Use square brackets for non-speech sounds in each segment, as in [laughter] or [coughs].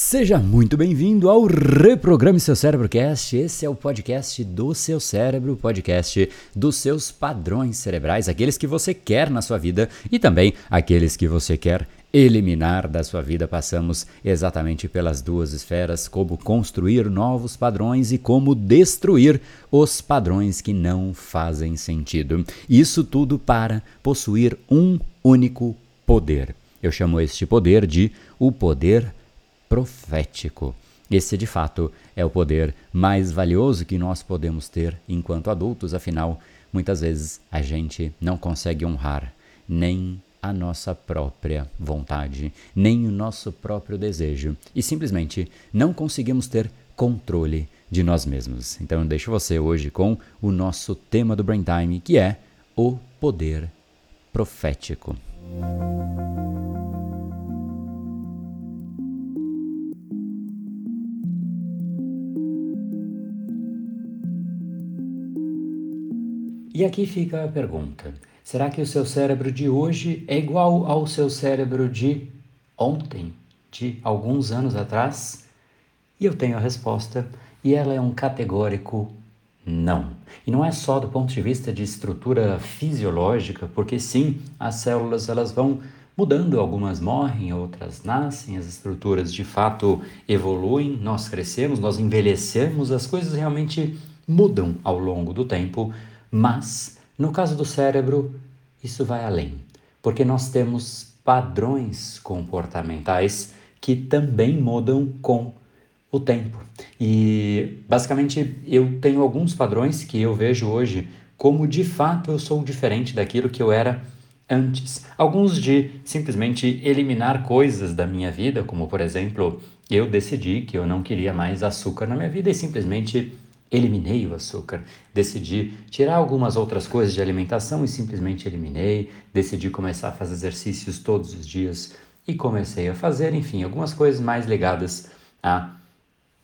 Seja muito bem-vindo ao Reprograme Seu Cérebro Cast. Esse é o podcast do seu cérebro, podcast dos seus padrões cerebrais, aqueles que você quer na sua vida e também aqueles que você quer eliminar da sua vida. Passamos exatamente pelas duas esferas: como construir novos padrões e como destruir os padrões que não fazem sentido. Isso tudo para possuir um único poder. Eu chamo este poder de o poder profético. Esse, de fato, é o poder mais valioso que nós podemos ter enquanto adultos, afinal, muitas vezes a gente não consegue honrar nem a nossa própria vontade, nem o nosso próprio desejo e simplesmente não conseguimos ter controle de nós mesmos. Então eu deixo você hoje com o nosso tema do Brain Time, que é o poder profético. E aqui fica a pergunta: será que o seu cérebro de hoje é igual ao seu cérebro de ontem, de alguns anos atrás? E eu tenho a resposta, e ela é um categórico não. E não é só do ponto de vista de estrutura fisiológica, porque sim, as células elas vão mudando, algumas morrem, outras nascem, as estruturas de fato evoluem, nós crescemos, nós envelhecemos, as coisas realmente mudam ao longo do tempo, mas, no caso do cérebro, isso vai além, porque nós temos padrões comportamentais que também mudam com o tempo. E basicamente eu tenho alguns padrões que eu vejo hoje como de fato eu sou diferente daquilo que eu era antes. Alguns de simplesmente eliminar coisas da minha vida, como por exemplo, eu decidi que eu não queria mais açúcar na minha vida e simplesmente eliminei o açúcar. Decidi tirar algumas outras coisas de alimentação e simplesmente eliminei. Decidi começar a fazer exercícios todos os dias e comecei a fazer, enfim, algumas coisas mais ligadas a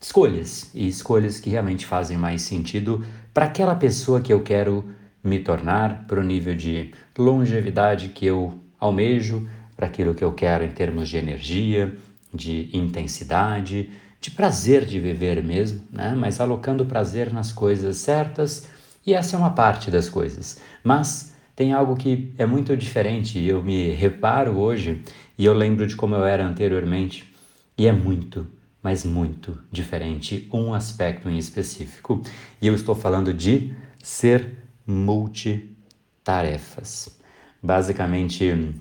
escolhas e escolhas que realmente fazem mais sentido para aquela pessoa que eu quero me tornar, para o nível de longevidade que eu almejo, para aquilo que eu quero em termos de energia, de intensidade, de prazer de viver mesmo, né? mas alocando prazer nas coisas certas, e essa é uma parte das coisas. Mas tem algo que é muito diferente, eu me reparo hoje, e eu lembro de como eu era anteriormente, e é muito, mas muito diferente, um aspecto em específico. E eu estou falando de ser multitarefas. Basicamente,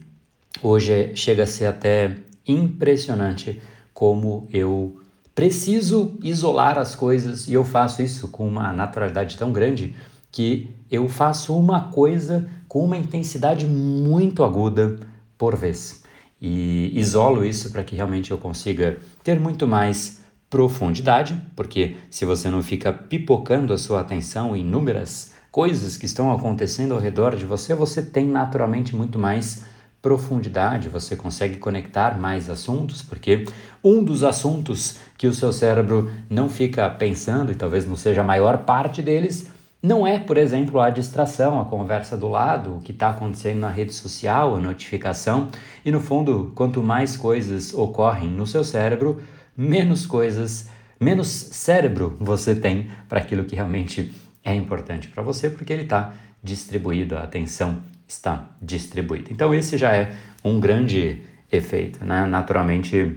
hoje chega a ser até impressionante como eu preciso isolar as coisas e eu faço isso com uma naturalidade tão grande que eu faço uma coisa com uma intensidade muito aguda por vez. E isolo isso para que realmente eu consiga ter muito mais profundidade, porque se você não fica pipocando a sua atenção em inúmeras coisas que estão acontecendo ao redor de você, você tem naturalmente muito mais profundidade, você consegue conectar mais assuntos, porque um dos assuntos que o seu cérebro não fica pensando, e talvez não seja a maior parte deles, não é, por exemplo, a distração, a conversa do lado, o que está acontecendo na rede social, a notificação. E no fundo, quanto mais coisas ocorrem no seu cérebro, menos coisas, menos cérebro você tem para aquilo que realmente é importante para você, porque ele está distribuído, a atenção está distribuída. Então, esse já é um grande efeito. Né? Naturalmente,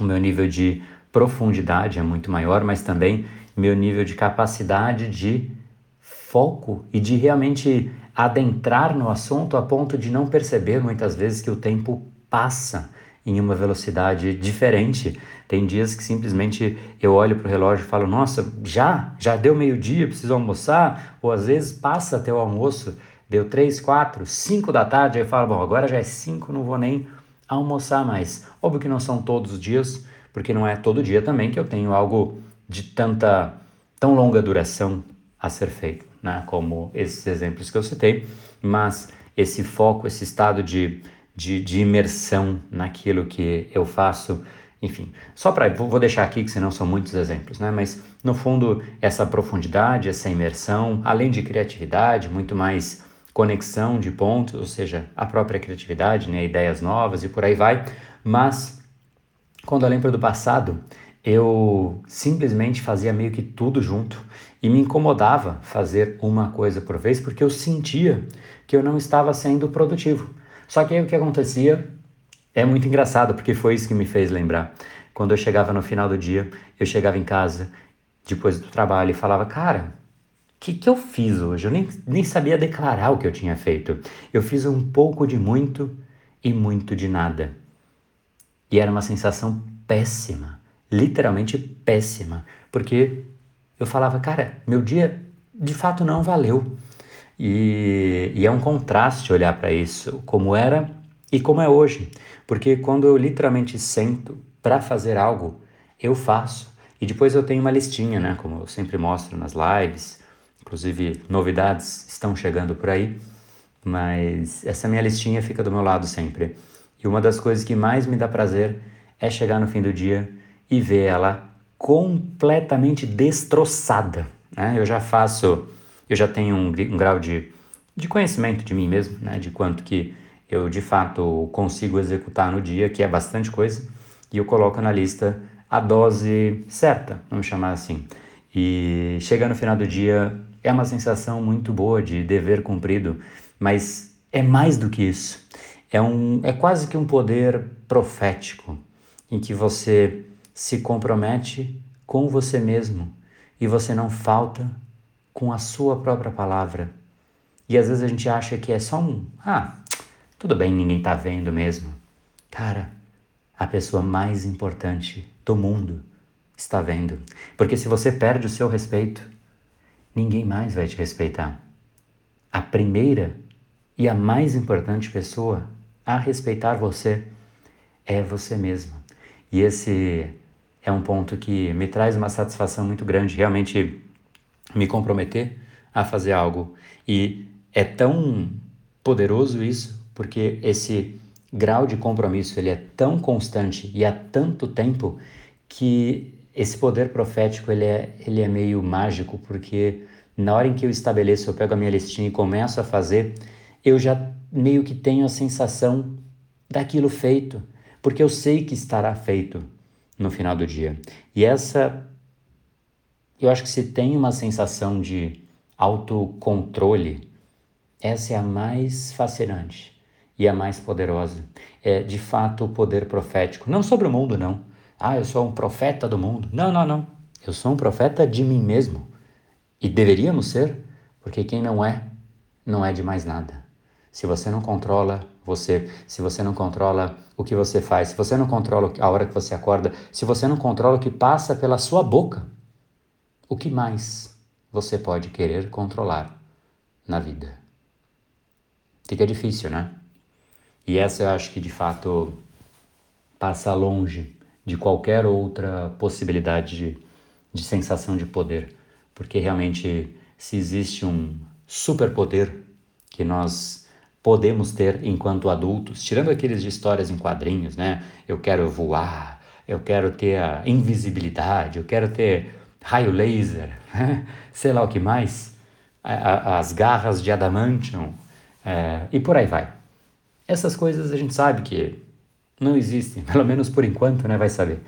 o meu nível de profundidade é muito maior, mas também meu nível de capacidade de foco e de realmente adentrar no assunto a ponto de não perceber muitas vezes que o tempo passa em uma velocidade diferente. Tem dias que simplesmente eu olho para o relógio e falo: Nossa, já? Já deu meio-dia, preciso almoçar? Ou às vezes passa até o almoço Deu três, quatro, cinco da tarde, aí eu falo, bom, agora já é cinco, não vou nem almoçar mais. Óbvio que não são todos os dias, porque não é todo dia também que eu tenho algo de tanta, tão longa duração a ser feito, né? Como esses exemplos que eu citei, mas esse foco, esse estado de, de, de imersão naquilo que eu faço, enfim, só para vou deixar aqui que senão são muitos exemplos, né? Mas no fundo essa profundidade, essa imersão, além de criatividade, muito mais conexão de pontos, ou seja, a própria criatividade, né, ideias novas e por aí vai, mas quando eu lembro do passado, eu simplesmente fazia meio que tudo junto e me incomodava fazer uma coisa por vez porque eu sentia que eu não estava sendo produtivo. Só que aí o que acontecia é muito engraçado, porque foi isso que me fez lembrar. Quando eu chegava no final do dia, eu chegava em casa, depois do trabalho, e falava, cara, que, que eu fiz hoje? Eu nem, nem sabia declarar o que eu tinha feito. Eu fiz um pouco de muito e muito de nada. E era uma sensação péssima, literalmente péssima, porque eu falava, cara, meu dia de fato não valeu. E, e é um contraste olhar para isso, como era e como é hoje. Porque quando eu literalmente sento para fazer algo, eu faço. E depois eu tenho uma listinha, né? Como eu sempre mostro nas lives. Inclusive, novidades estão chegando por aí. Mas essa minha listinha fica do meu lado sempre. E uma das coisas que mais me dá prazer é chegar no fim do dia e ver ela completamente destroçada. Né? Eu já faço, eu já tenho um, um grau de, de conhecimento de mim mesmo, né? de quanto que eu de fato consigo executar no dia, que é bastante coisa, e eu coloco na lista a dose certa, vamos chamar assim. E chega no final do dia, é uma sensação muito boa de dever cumprido, mas é mais do que isso. É, um, é quase que um poder profético, em que você se compromete com você mesmo e você não falta com a sua própria palavra. E às vezes a gente acha que é só um, ah, tudo bem, ninguém tá vendo mesmo. Cara, a pessoa mais importante do mundo está vendo. Porque se você perde o seu respeito, ninguém mais vai te respeitar. A primeira e a mais importante pessoa a respeitar você é você mesmo. E esse é um ponto que me traz uma satisfação muito grande, realmente me comprometer a fazer algo. E é tão poderoso isso porque esse grau de compromisso ele é tão constante e há tanto tempo que esse poder profético ele é, ele é meio mágico, porque na hora em que eu estabeleço, eu pego a minha listinha e começo a fazer, eu já meio que tenho a sensação daquilo feito, porque eu sei que estará feito no final do dia. E essa, eu acho que se tem uma sensação de autocontrole, essa é a mais fascinante e a mais poderosa. É de fato o poder profético. Não sobre o mundo, não. Ah, eu sou um profeta do mundo. Não, não, não. Eu sou um profeta de mim mesmo. E deveríamos ser, porque quem não é, não é de mais nada. Se você não controla você, se você não controla o que você faz, se você não controla a hora que você acorda, se você não controla o que passa pela sua boca, o que mais você pode querer controlar na vida? Fica difícil, né? E essa eu acho que de fato passa longe de qualquer outra possibilidade de, de sensação de poder, porque realmente se existe um superpoder que nós podemos ter enquanto adultos, tirando aqueles de histórias em quadrinhos, né? Eu quero voar, eu quero ter a invisibilidade, eu quero ter raio laser, [laughs] sei lá o que mais, as garras de adamantium é, e por aí vai. Essas coisas a gente sabe que não existem, [laughs] pelo menos por enquanto, né? Vai saber.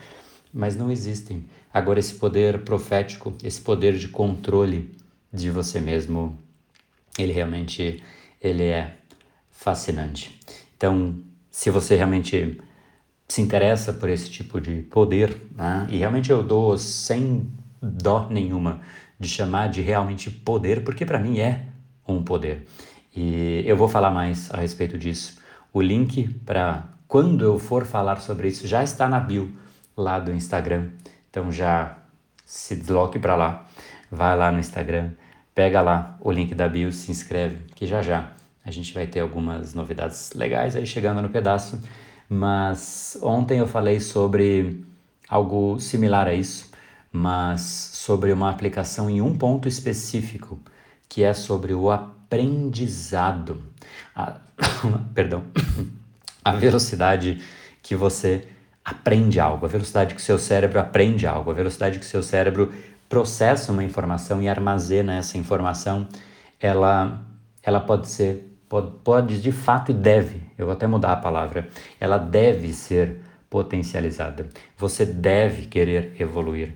Mas não existem. Agora, esse poder profético, esse poder de controle de você mesmo, ele realmente ele é fascinante. Então, se você realmente se interessa por esse tipo de poder, né? e realmente eu dou sem dó nenhuma de chamar de realmente poder, porque para mim é um poder. E eu vou falar mais a respeito disso o link para quando eu for falar sobre isso já está na bio lá do Instagram. Então já se desloque para lá, vai lá no Instagram, pega lá o link da bio, se inscreve, que já já a gente vai ter algumas novidades legais aí chegando no pedaço. Mas ontem eu falei sobre algo similar a isso, mas sobre uma aplicação em um ponto específico, que é sobre o aprendizado. A, [coughs] perdão, a velocidade que você aprende algo, a velocidade que seu cérebro aprende algo, a velocidade que seu cérebro processa uma informação e armazena essa informação, ela, ela pode ser, pode, pode de fato e deve, eu vou até mudar a palavra, ela deve ser potencializada. Você deve querer evoluir.